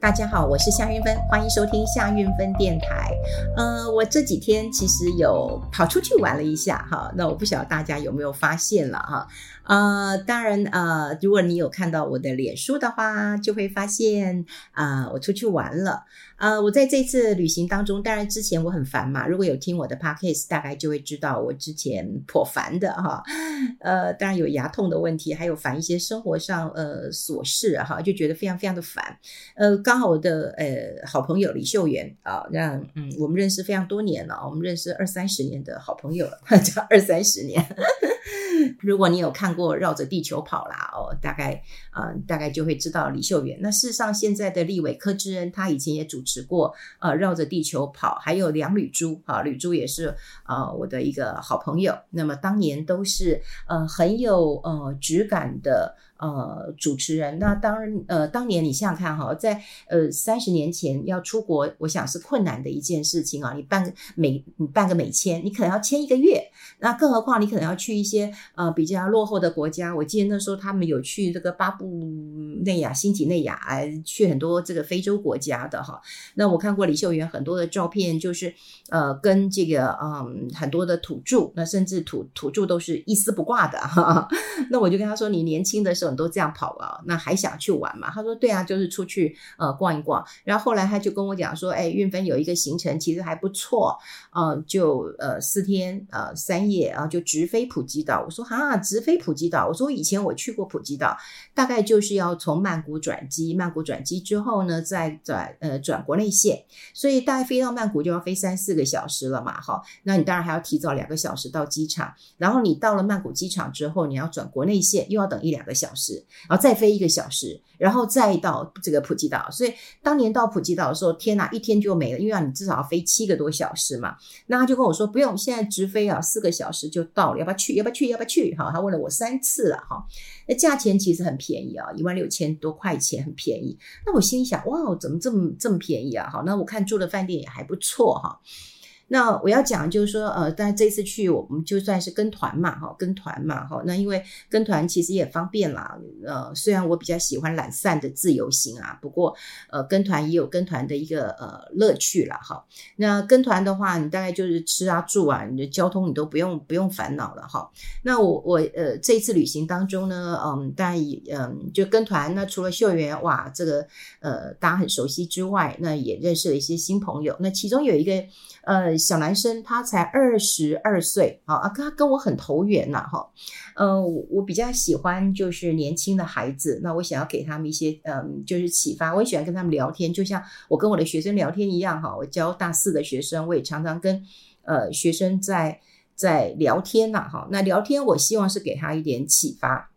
大家好，我是夏运芬，欢迎收听夏运芬电台。呃，我这几天其实有跑出去玩了一下哈，那我不晓得大家有没有发现了哈。呃，当然呃，如果你有看到我的脸书的话，就会发现啊、呃，我出去玩了。呃，我在这次旅行当中，当然之前我很烦嘛，如果有听我的 podcast，大概就会知道我之前颇烦的哈。呃，当然有牙痛的问题，还有烦一些生活上呃琐事哈，就觉得非常非常的烦。呃。刚好我的呃好朋友李秀媛啊，那嗯，我们认识非常多年了，我们认识二三十年的好朋友了，叫二三十年。如果你有看过《绕着地球跑》啦，哦，大概、呃，大概就会知道李秀媛。那事实上，现在的立伟柯志恩，他以前也主持过呃《绕着地球跑》，还有梁吕珠啊，吕珠也是啊、呃、我的一个好朋友。那么当年都是呃很有呃质感的。呃，主持人，那当，呃，当年你想想看哈，在呃三十年前要出国，我想是困难的一件事情啊。你办个美，你办个美签，你可能要签一个月，那更何况你可能要去一些呃比较落后的国家。我记得那时候他们有去这个巴布内亚、新几内亚，去很多这个非洲国家的哈。那我看过李秀媛很多的照片，就是呃跟这个嗯很多的土著，那甚至土土著都是一丝不挂的哈。那我就跟他说，你年轻的时候。都这样跑啊，那还想去玩嘛？他说对啊，就是出去呃逛一逛。然后后来他就跟我讲说，哎，运芬有一个行程其实还不错，嗯、呃，就呃四天呃三夜啊，就直飞普吉岛。我说哈，直飞普吉岛。我说以前我去过普吉岛，大概就是要从曼谷转机，曼谷转机之后呢，再转呃转国内线，所以大概飞到曼谷就要飞三四个小时了嘛，哈。那你当然还要提早两个小时到机场，然后你到了曼谷机场之后，你要转国内线，又要等一两个小时。是然后再飞一个小时，然后再到这个普吉岛。所以当年到普吉岛的时候，天哪，一天就没了，因为要你至少要飞七个多小时嘛。那他就跟我说，不用，现在直飞啊，四个小时就到了，要不要去？要不要去？要不要去？哈，他问了我三次了哈。那价钱其实很便宜啊，一万六千多块钱，很便宜。那我心里想，哇，怎么这么这么便宜啊？好，那我看住的饭店也还不错哈。那我要讲就是说，呃，但这次去我们就算是跟团嘛，哈，跟团嘛，哈。那因为跟团其实也方便啦，呃，虽然我比较喜欢懒散的自由行啊，不过呃，跟团也有跟团的一个呃乐趣啦，哈。那跟团的话，你大概就是吃啊住啊，你的交通你都不用不用烦恼了，哈。那我我呃这一次旅行当中呢，嗯，但也嗯就跟团，那除了秀媛哇，这个呃大家很熟悉之外，那也认识了一些新朋友。那其中有一个呃。小男生他才二十二岁啊，他跟我很投缘呐，哈，嗯，我比较喜欢就是年轻的孩子，那我想要给他们一些嗯，就是启发。我也喜欢跟他们聊天，就像我跟我的学生聊天一样，哈，我教大四的学生，我也常常跟呃学生在在聊天呐，哈，那聊天我希望是给他一点启发。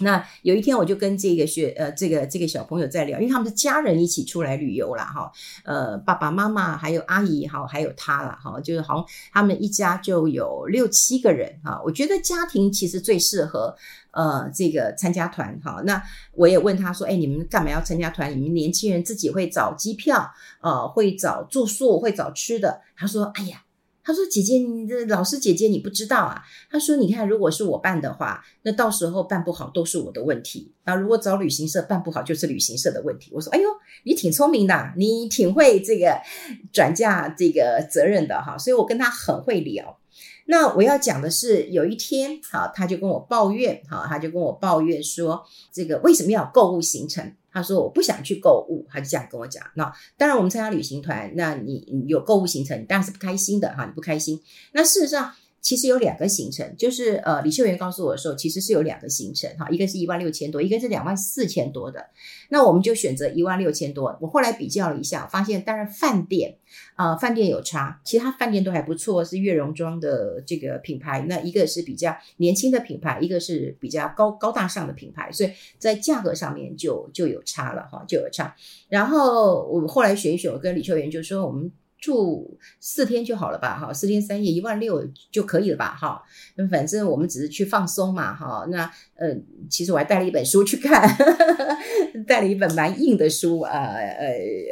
那有一天，我就跟这个学呃，这个这个小朋友在聊，因为他们是家人一起出来旅游了哈，呃，爸爸妈妈还有阿姨哈，还有他了哈，就是好像他们一家就有六七个人哈。我觉得家庭其实最适合呃这个参加团哈。那我也问他说，哎，你们干嘛要参加团？你们年轻人自己会找机票，呃，会找住宿，会找吃的。他说，哎呀。他说：“姐姐，你的老师姐姐，你不知道啊。”他说：“你看，如果是我办的话，那到时候办不好都是我的问题。啊，如果找旅行社办不好，就是旅行社的问题。”我说：“哎呦，你挺聪明的，你挺会这个转嫁这个责任的哈。”所以我跟他很会聊。那我要讲的是，有一天，哈，他就跟我抱怨，哈，他就跟我抱怨说，这个为什么要购物行程？他说我不想去购物，他就这样跟我讲。那当然，我们参加旅行团，那你有购物行程，你当然是不开心的哈，你不开心。那事实上。其实有两个行程，就是呃，李秀媛告诉我的时候，其实是有两个行程哈，一个是一万六千多，一个是两万四千多的。那我们就选择一万六千多。我后来比较了一下，发现当然饭店啊、饭店有差，其他饭店都还不错，是悦榕庄的这个品牌。那一个是比较年轻的品牌，一个是比较高高大上的品牌，所以在价格上面就就有差了哈，就有差。然后我后来选一选，我跟李秀媛就说我们。住四天就好了吧？哈，四天三夜一万六就可以了吧？哈，那反正我们只是去放松嘛，哈。那呃，其实我还带了一本书去看，带了一本蛮硬的书啊，呃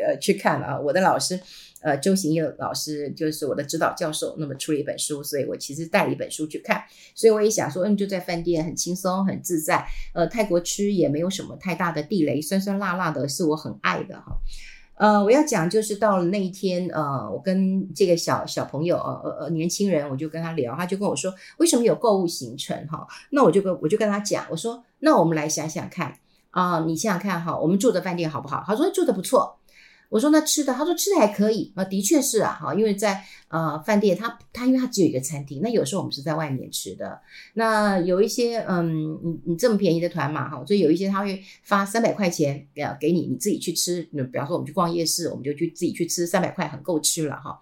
呃去看啊。我的老师，呃，周行义老师就是我的指导教授，那么出了一本书，所以我其实带了一本书去看。所以我也想说，嗯，就在饭店很轻松很自在。呃，泰国吃也没有什么太大的地雷，酸酸辣辣的是我很爱的哈。呃，我要讲就是到了那一天，呃，我跟这个小小朋友，呃呃年轻人，我就跟他聊，他就跟我说，为什么有购物行程哈？那我就跟我就跟他讲，我说，那我们来想想看啊，你想想看哈，我们住的饭店好不好？他说住的不错。我说那吃的，他说吃的还可以啊，的确是啊，哈，因为在呃饭店，他他因为他只有一个餐厅，那有时候我们是在外面吃的，那有一些嗯，你你这么便宜的团嘛，哈，所以有一些他会发三百块钱呃给你，你自己去吃，比方说我们去逛夜市，我们就去自己去吃，三百块很够吃了哈。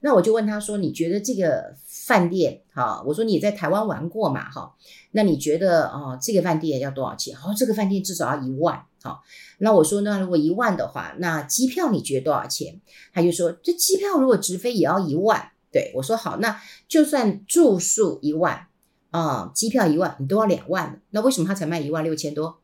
那我就问他说，你觉得这个饭店哈，我说你在台湾玩过嘛，哈，那你觉得哦这个饭店要多少钱？哦，这个饭店至少要一万。好，那我说那如果一万的话，那机票你觉得多少钱？他就说这机票如果直飞也要一万。对，我说好，那就算住宿一万啊，机票一万，你都要两万。那为什么他才卖一万六千多？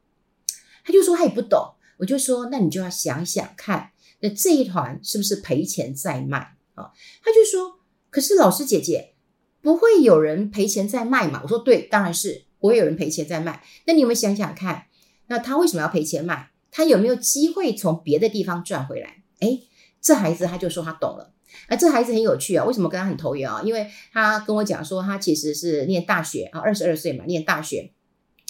他就说他也不懂。我就说那你就要想想看，那这一团是不是赔钱在卖啊？他就说，可是老师姐姐不会有人赔钱在卖嘛？我说对，当然是不会有人赔钱在卖。那你有没有想想看？那他为什么要赔钱卖？他有没有机会从别的地方赚回来？哎，这孩子他就说他懂了。啊，这孩子很有趣啊，为什么跟他很投缘啊？因为他跟我讲说，他其实是念大学啊，二十二岁嘛，念大学。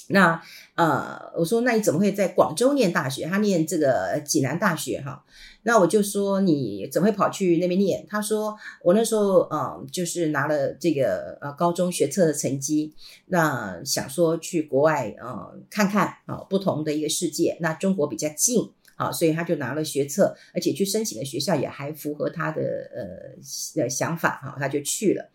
那呃，我说那你怎么会在广州念大学？他念这个济南大学哈。那我就说你怎么会跑去那边念？他说我那时候嗯、呃，就是拿了这个呃高中学测的成绩，那想说去国外呃看看啊、不同的一个世界。那中国比较近啊，所以他就拿了学测，而且去申请的学校也还符合他的呃的想法哈，他就去了。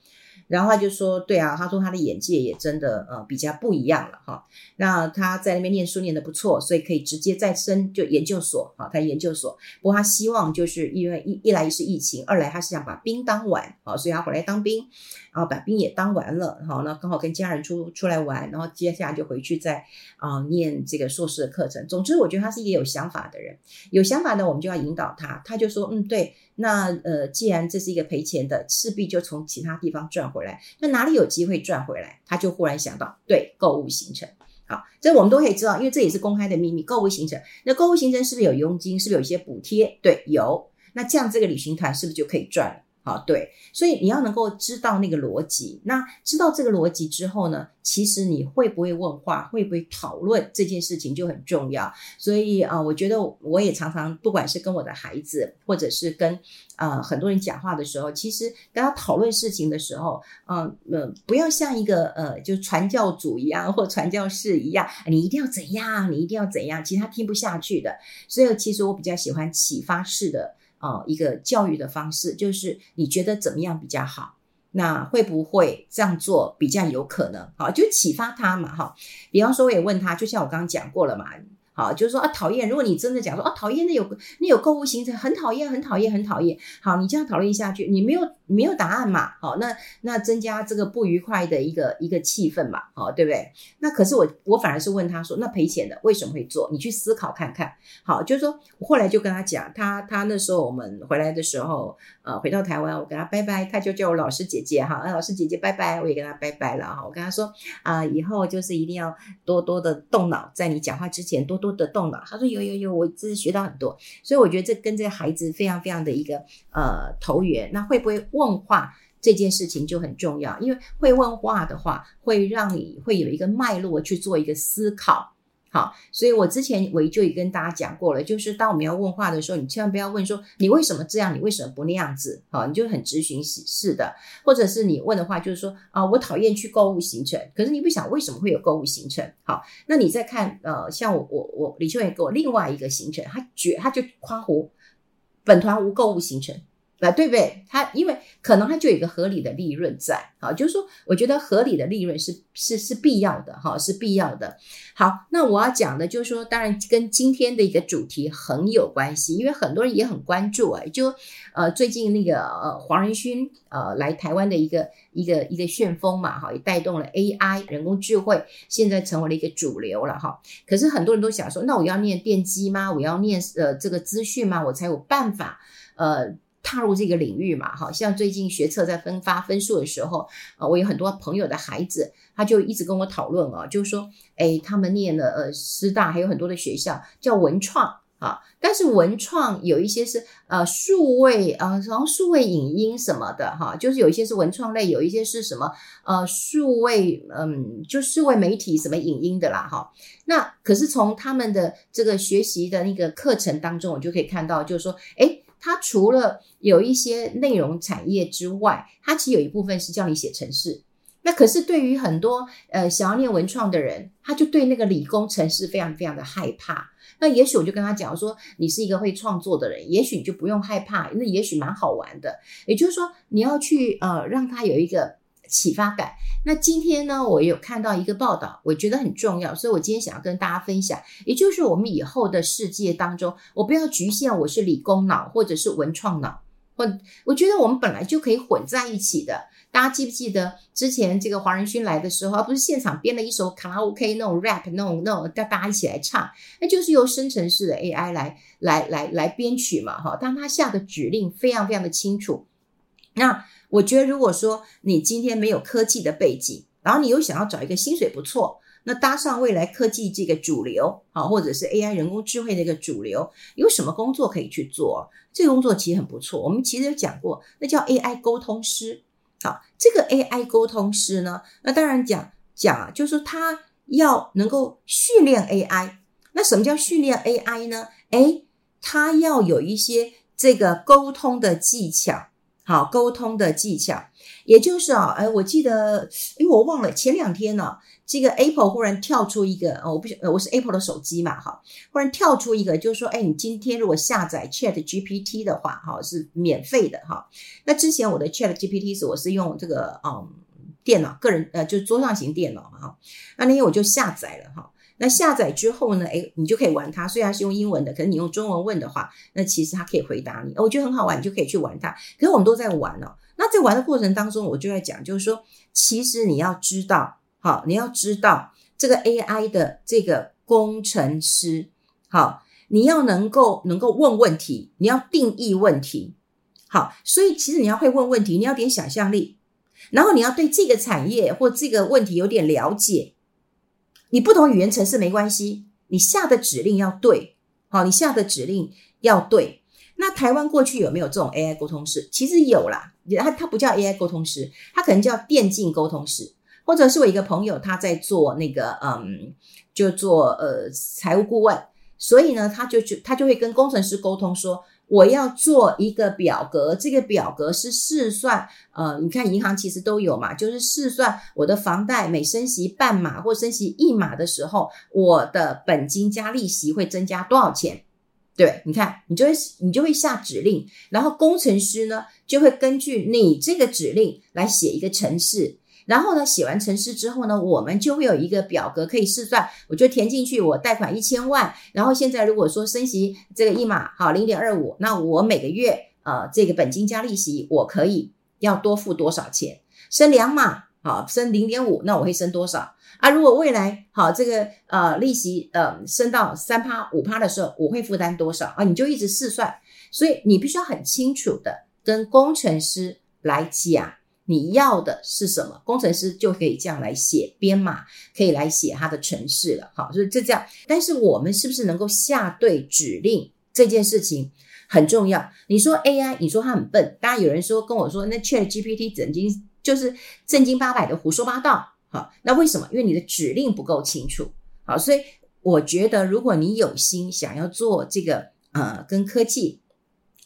然后他就说：“对啊，他说他的眼界也真的呃比较不一样了哈。那他在那边念书念得不错，所以可以直接再升就研究所哈。他研究所，不过他希望就是因为一一来是疫情，二来他是想把兵当完啊，所以他回来当兵，然后把兵也当完了好。那刚好跟家人出出来玩，然后接下来就回去再啊、念这个硕士的课程。总之，我觉得他是一个有想法的人，有想法的我们就要引导他。他就说：嗯，对。”那呃，既然这是一个赔钱的，势必就从其他地方赚回来。那哪里有机会赚回来？他就忽然想到，对，购物行程。好，这我们都可以知道，因为这也是公开的秘密。购物行程，那购物行程是不是有佣金？是不是有一些补贴？对，有。那这样这个旅行团是不是就可以赚了？好，对，所以你要能够知道那个逻辑。那知道这个逻辑之后呢，其实你会不会问话，会不会讨论这件事情就很重要。所以啊、我觉得我也常常，不管是跟我的孩子，或者是跟呃很多人讲话的时候，其实跟他讨论事情的时候，嗯、呃呃，不要像一个呃，就传教主一样或传教士一样，你一定要怎样，你一定要怎样，其实他听不下去的。所以其实我比较喜欢启发式的。哦，一个教育的方式，就是你觉得怎么样比较好？那会不会这样做比较有可能？好，就启发他嘛，哈。比方说，我也问他，就像我刚刚讲过了嘛。好，就是说啊，讨厌。如果你真的讲说啊，讨厌，那有那有购物行程，很讨厌，很讨厌，很讨厌。好，你这样讨论下去，你没有没有答案嘛？好，那那增加这个不愉快的一个一个气氛嘛？好，对不对？那可是我我反而是问他说，那赔钱的为什么会做？你去思考看看。好，就是说我后来就跟他讲，他他那时候我们回来的时候，呃，回到台湾，我跟他拜拜，他就叫我老师姐姐哈，那老师姐姐拜拜，我也跟他拜拜了哈。我跟他说啊，以后就是一定要多多的动脑，在你讲话之前多。多的动脑，他说有有有，我这是学到很多，所以我觉得这跟这个孩子非常非常的一个呃投缘。那会不会问话这件事情就很重要，因为会问话的话，会让你会有一个脉络去做一个思考。好，所以我之前我就已跟大家讲过了，就是当我们要问话的时候，你千万不要问说你为什么这样，你为什么不那样子，好，你就很直询式的，或者是你问的话就是说啊，我讨厌去购物行程，可是你不想为什么会有购物行程？好，那你再看呃，像我我我李秋也给我另外一个行程，他绝他就夸胡，本团无购物行程。啊，对不对？它因为可能它就有一个合理的利润在，啊，就是说，我觉得合理的利润是是是必要的，哈，是必要的。好，那我要讲的就是说，当然跟今天的一个主题很有关系，因为很多人也很关注啊，就呃最近那个呃黄仁勋呃来台湾的一个一个一个旋风嘛，哈，也带动了 AI 人工智慧，现在成为了一个主流了，哈。可是很多人都想说，那我要念电机吗？我要念呃这个资讯吗？我才有办法呃。踏入这个领域嘛，哈，像最近学测在分发分数的时候，啊，我有很多朋友的孩子，他就一直跟我讨论啊，就是说，哎，他们念了呃师大，还有很多的学校叫文创啊，但是文创有一些是呃数位啊，然后数位影音什么的哈，就是有一些是文创类，有一些是什么呃数位嗯，就数位媒体什么影音的啦哈。那可是从他们的这个学习的那个课程当中，我就可以看到，就是说，哎。它除了有一些内容产业之外，它其实有一部分是叫你写程式。那可是对于很多呃想要念文创的人，他就对那个理工程式非常非常的害怕。那也许我就跟他讲说，你是一个会创作的人，也许你就不用害怕，那也许蛮好玩的。也就是说，你要去呃让他有一个。启发感。那今天呢，我有看到一个报道，我觉得很重要，所以我今天想要跟大家分享。也就是我们以后的世界当中，我不要局限我是理工脑或者是文创脑，或我觉得我们本来就可以混在一起的。大家记不记得之前这个黄仁勋来的时候，而不是现场编了一首卡拉 OK 那种 rap 那种那种大家一起来唱，那就是由生成式的 AI 来来来来编曲嘛，哈，但他下的指令非常非常的清楚。那我觉得，如果说你今天没有科技的背景，然后你又想要找一个薪水不错，那搭上未来科技这个主流啊，或者是 AI 人工智慧的一个主流，有什么工作可以去做？这个工作其实很不错。我们其实有讲过，那叫 AI 沟通师。好，这个 AI 沟通师呢，那当然讲讲啊，就是说他要能够训练 AI。那什么叫训练 AI 呢？诶，他要有一些这个沟通的技巧。好，沟通的技巧，也就是啊，哎，我记得，哎，我忘了前两天呢、这个 Apple 忽然跳出一个，哦我不晓，我是 Apple 的手机嘛，哈，忽然跳出一个，就是说，哎，你今天如果下载 Chat GPT 的话，哈，是免费的，哈。那之前我的 Chat GPT 是我是用这个，嗯，电脑个人，呃，就是桌上型电脑嘛，哈。那那天我就下载了，哈。那下载之后呢？诶，你就可以玩它。虽然是用英文的，可是你用中文问的话，那其实它可以回答你。我觉得很好玩，你就可以去玩它。可是我们都在玩哦。那在玩的过程当中，我就在讲，就是说，其实你要知道，好，你要知道这个 AI 的这个工程师，好，你要能够能够问问题，你要定义问题，好，所以其实你要会问问题，你要点想象力，然后你要对这个产业或这个问题有点了解。你不同语言程式没关系，你下的指令要对，好，你下的指令要对。那台湾过去有没有这种 AI 沟通师？其实有啦，它它不叫 AI 沟通师，它可能叫电竞沟通师，或者是我一个朋友他在做那个，嗯，就做呃财务顾问，所以呢，他就就他就会跟工程师沟通说。我要做一个表格，这个表格是试算，呃，你看银行其实都有嘛，就是试算我的房贷每升息半码或升息一码的时候，我的本金加利息会增加多少钱？对，你看，你就会你就会下指令，然后工程师呢就会根据你这个指令来写一个程式。然后呢，写完程式之后呢，我们就会有一个表格可以试算。我就填进去，我贷款一千万，然后现在如果说升息这个一码好零点二五，那我每个月呃这个本金加利息我可以要多付多少钱？升两码好升零点五，那我会升多少啊？如果未来好这个呃利息呃升到三趴五趴的时候，我会负担多少啊？你就一直试算，所以你必须要很清楚的跟工程师来讲。你要的是什么？工程师就可以这样来写编码，可以来写他的程式了。好，所以就这样。但是我们是不是能够下对指令这件事情很重要。你说 AI，你说它很笨，当然有人说跟我说，那 ChatGPT 整经就是正经八百的胡说八道。好，那为什么？因为你的指令不够清楚。好，所以我觉得如果你有心想要做这个，呃，跟科技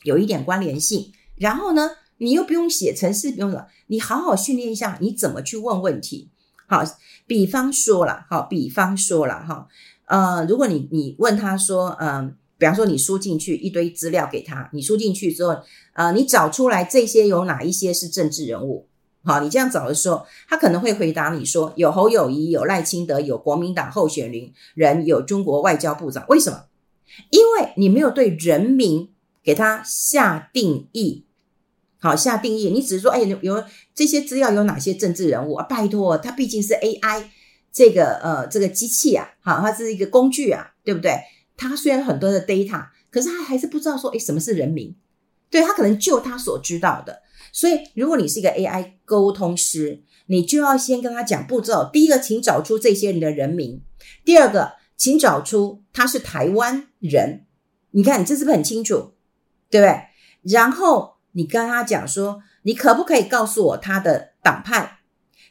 有一点关联性，然后呢，你又不用写程式，不用了，你好好训练一下，你怎么去问问题？好，比方说了，好，比方说了，哈，呃，如果你你问他说，嗯、比方说你输进去一堆资料给他，你输进去之后，呃，你找出来这些有哪一些是政治人物？好，你这样找的时候，他可能会回答你说有侯友宜，有赖清德，有国民党候选人，人有中国外交部长。为什么？因为你没有对人名给他下定义。好，下定义，你只是说，哎，有这些资料有哪些政治人物啊？拜托，他毕竟是 AI 这个呃这个机器啊，好，它是一个工具啊，对不对？他虽然很多的 data，可是他还是不知道说，哎，什么是人名？对，他可能就他所知道的。所以，如果你是一个 AI 沟通师，你就要先跟他讲步骤。第一个，请找出这些人的人名；第二个，请找出他是台湾人。你看，这是不是很清楚？对不对？然后你跟他讲说，你可不可以告诉我他的党派？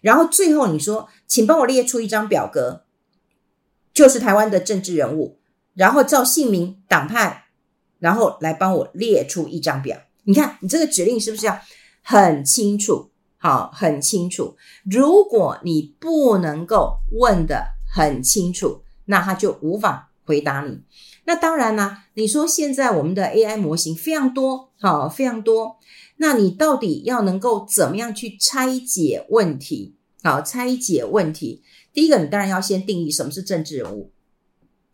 然后最后你说，请帮我列出一张表格，就是台湾的政治人物。然后照姓名、党派，然后来帮我列出一张表。你看，你这个指令是不是要很清楚？好，很清楚。如果你不能够问得很清楚，那他就无法回答你。那当然啦，你说现在我们的 AI 模型非常多，好，非常多。那你到底要能够怎么样去拆解问题？好，拆解问题。第一个，你当然要先定义什么是政治人物。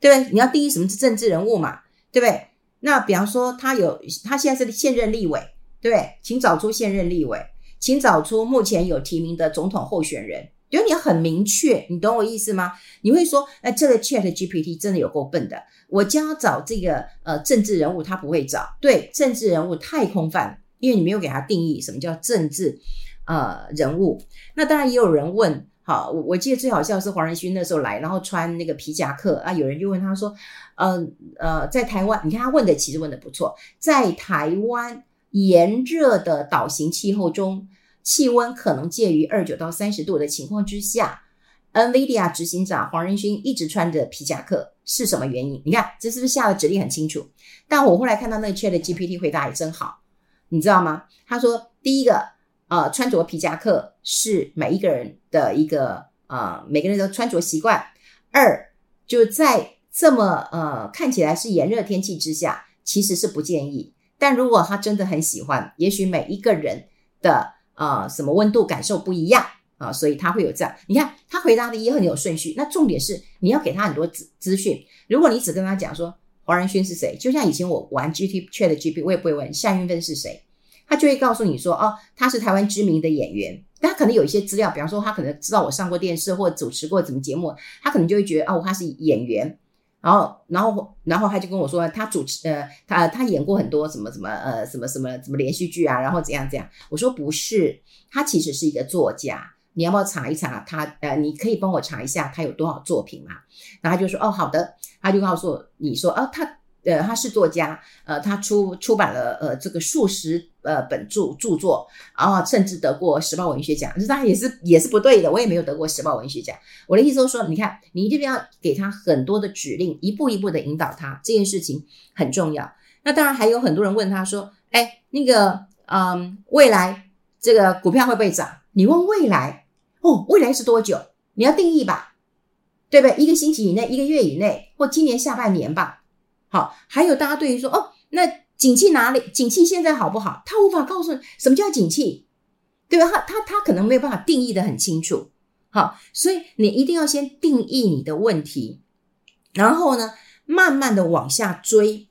对不对？你要定义什么是政治人物嘛？对不对？那比方说，他有他现在是现任立委，对不对？请找出现任立委，请找出目前有提名的总统候选人。因为你很明确，你懂我意思吗？你会说，哎，这个 ChatGPT 真的有够笨的，我将要找这个呃政治人物，他不会找。对，政治人物太空泛，因为你没有给他定义什么叫政治呃人物。那当然也有人问。好，我我记得最好笑是黄仁勋那时候来，然后穿那个皮夹克啊，有人就问他说，呃呃，在台湾，你看他问的其实问的不错，在台湾炎热的岛型气候中，气温可能介于二九到三十度的情况之下，NVIDIA 执行长黄仁勋一直穿着皮夹克是什么原因？你看这是不是下的指令很清楚？但我后来看到那个 ChatGPT 回答也真好，你知道吗？他说第一个。呃，穿着皮夹克是每一个人的一个呃，每个人的穿着习惯。二，就在这么呃看起来是炎热天气之下，其实是不建议。但如果他真的很喜欢，也许每一个人的呃什么温度感受不一样啊，所以他会有这样。你看他回答的也很有顺序。那重点是你要给他很多资资讯。如果你只跟他讲说黄仁勋是谁，就像以前我玩 GT Chat GP，我也不会问夏韵芬是谁。他就会告诉你说，哦，他是台湾知名的演员，但他可能有一些资料，比方说他可能知道我上过电视或主持过什么节目，他可能就会觉得，哦，他是演员，然后，然后，然后他就跟我说，他主持，呃，他他演过很多什么什么，呃，什么什么什么连续剧啊，然后怎样怎样。我说不是，他其实是一个作家，你要不要查一查他？呃，你可以帮我查一下他有多少作品嘛？然后他就说，哦，好的，他就告诉我你说，哦，他。呃，他是作家，呃，他出出版了呃这个数十呃本著著作，然后甚至得过时报文学奖，这当然也是也是不对的，我也没有得过时报文学奖。我的意思就是说，你看，你这边要给他很多的指令，一步一步的引导他，这件事情很重要。那当然还有很多人问他说，哎，那个，嗯，未来这个股票会不会涨？你问未来，哦，未来是多久？你要定义吧，对不对？一个星期以内，一个月以内，或今年下半年吧。好，还有大家对于说哦，那景气哪里？景气现在好不好？他无法告诉你什么叫景气，对吧？他他他可能没有办法定义的很清楚。好，所以你一定要先定义你的问题，然后呢，慢慢的往下追。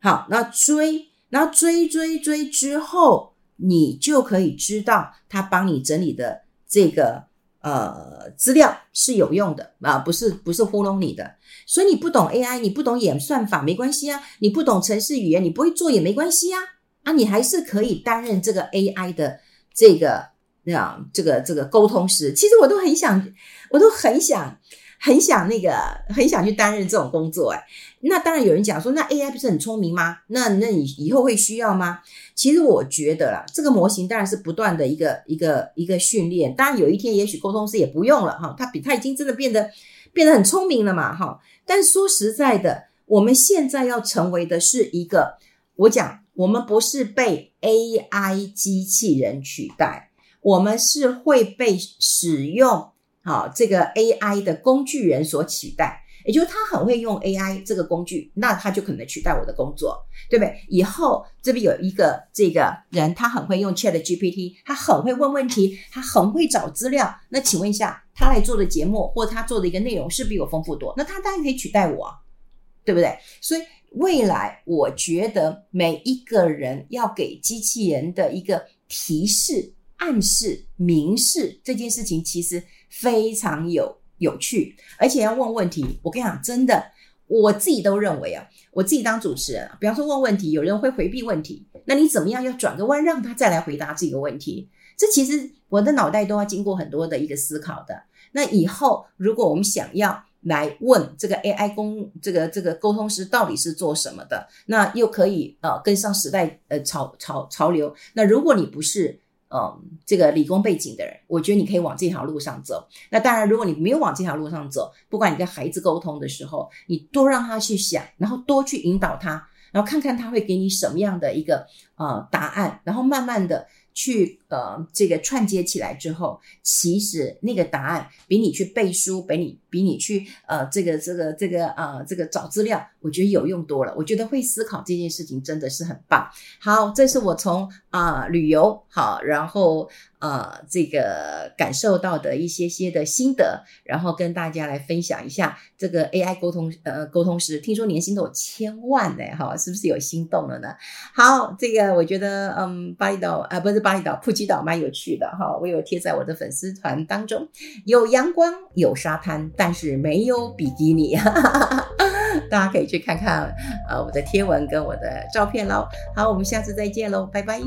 好，那追，然后追追追之后，你就可以知道他帮你整理的这个。呃，资料是有用的啊，不是不是糊弄你的。所以你不懂 AI，你不懂演算法没关系啊，你不懂程式语言，你不会做也没关系啊，啊，你还是可以担任这个 AI 的这个啊，这个这个沟通师。其实我都很想，我都很想。很想那个，很想去担任这种工作哎。那当然有人讲说，那 AI 不是很聪明吗？那那你以后会需要吗？其实我觉得啦，这个模型当然是不断的一个一个一个训练。当然有一天也许沟通师也不用了哈，他比他已经真的变得变得很聪明了嘛哈。但说实在的，我们现在要成为的是一个，我讲我们不是被 AI 机器人取代，我们是会被使用。好，这个 AI 的工具人所取代，也就是他很会用 AI 这个工具，那他就可能取代我的工作，对不对？以后这边有一个这个人，他很会用 ChatGPT，他很会问问题，他很会找资料。那请问一下，他来做的节目或他做的一个内容是比我丰富多？那他当然可以取代我，对不对？所以未来我觉得每一个人要给机器人的一个提示、暗示、明示这件事情，其实非常有。有趣，而且要问问题。我跟你讲，真的，我自己都认为啊，我自己当主持人，比方说问问题，有人会回避问题，那你怎么样要转个弯，让他再来回答这个问题？这其实我的脑袋都要经过很多的一个思考的。那以后如果我们想要来问这个 AI 工，这个这个沟通师到底是做什么的，那又可以呃跟上时代呃潮潮潮流。那如果你不是。嗯，这个理工背景的人，我觉得你可以往这条路上走。那当然，如果你没有往这条路上走，不管你跟孩子沟通的时候，你多让他去想，然后多去引导他，然后看看他会给你什么样的一个呃答案，然后慢慢的。去呃，这个串接起来之后，其实那个答案比你去背书，比你比你去呃，这个这个这个呃，这个找资料，我觉得有用多了。我觉得会思考这件事情真的是很棒。好，这是我从啊、旅游好，然后。呃，这个感受到的一些些的心得，然后跟大家来分享一下这个 AI 沟通呃沟通师，听说年薪都有千万呢，哈，是不是有心动了呢？好，这个我觉得嗯，巴厘岛啊、不是巴厘岛，普吉岛蛮有趣的哈，我有贴在我的粉丝团当中，有阳光，有沙滩，但是没有比基尼，哈哈哈，大家可以去看看呃我的贴文跟我的照片喽。好，我们下次再见喽，拜拜。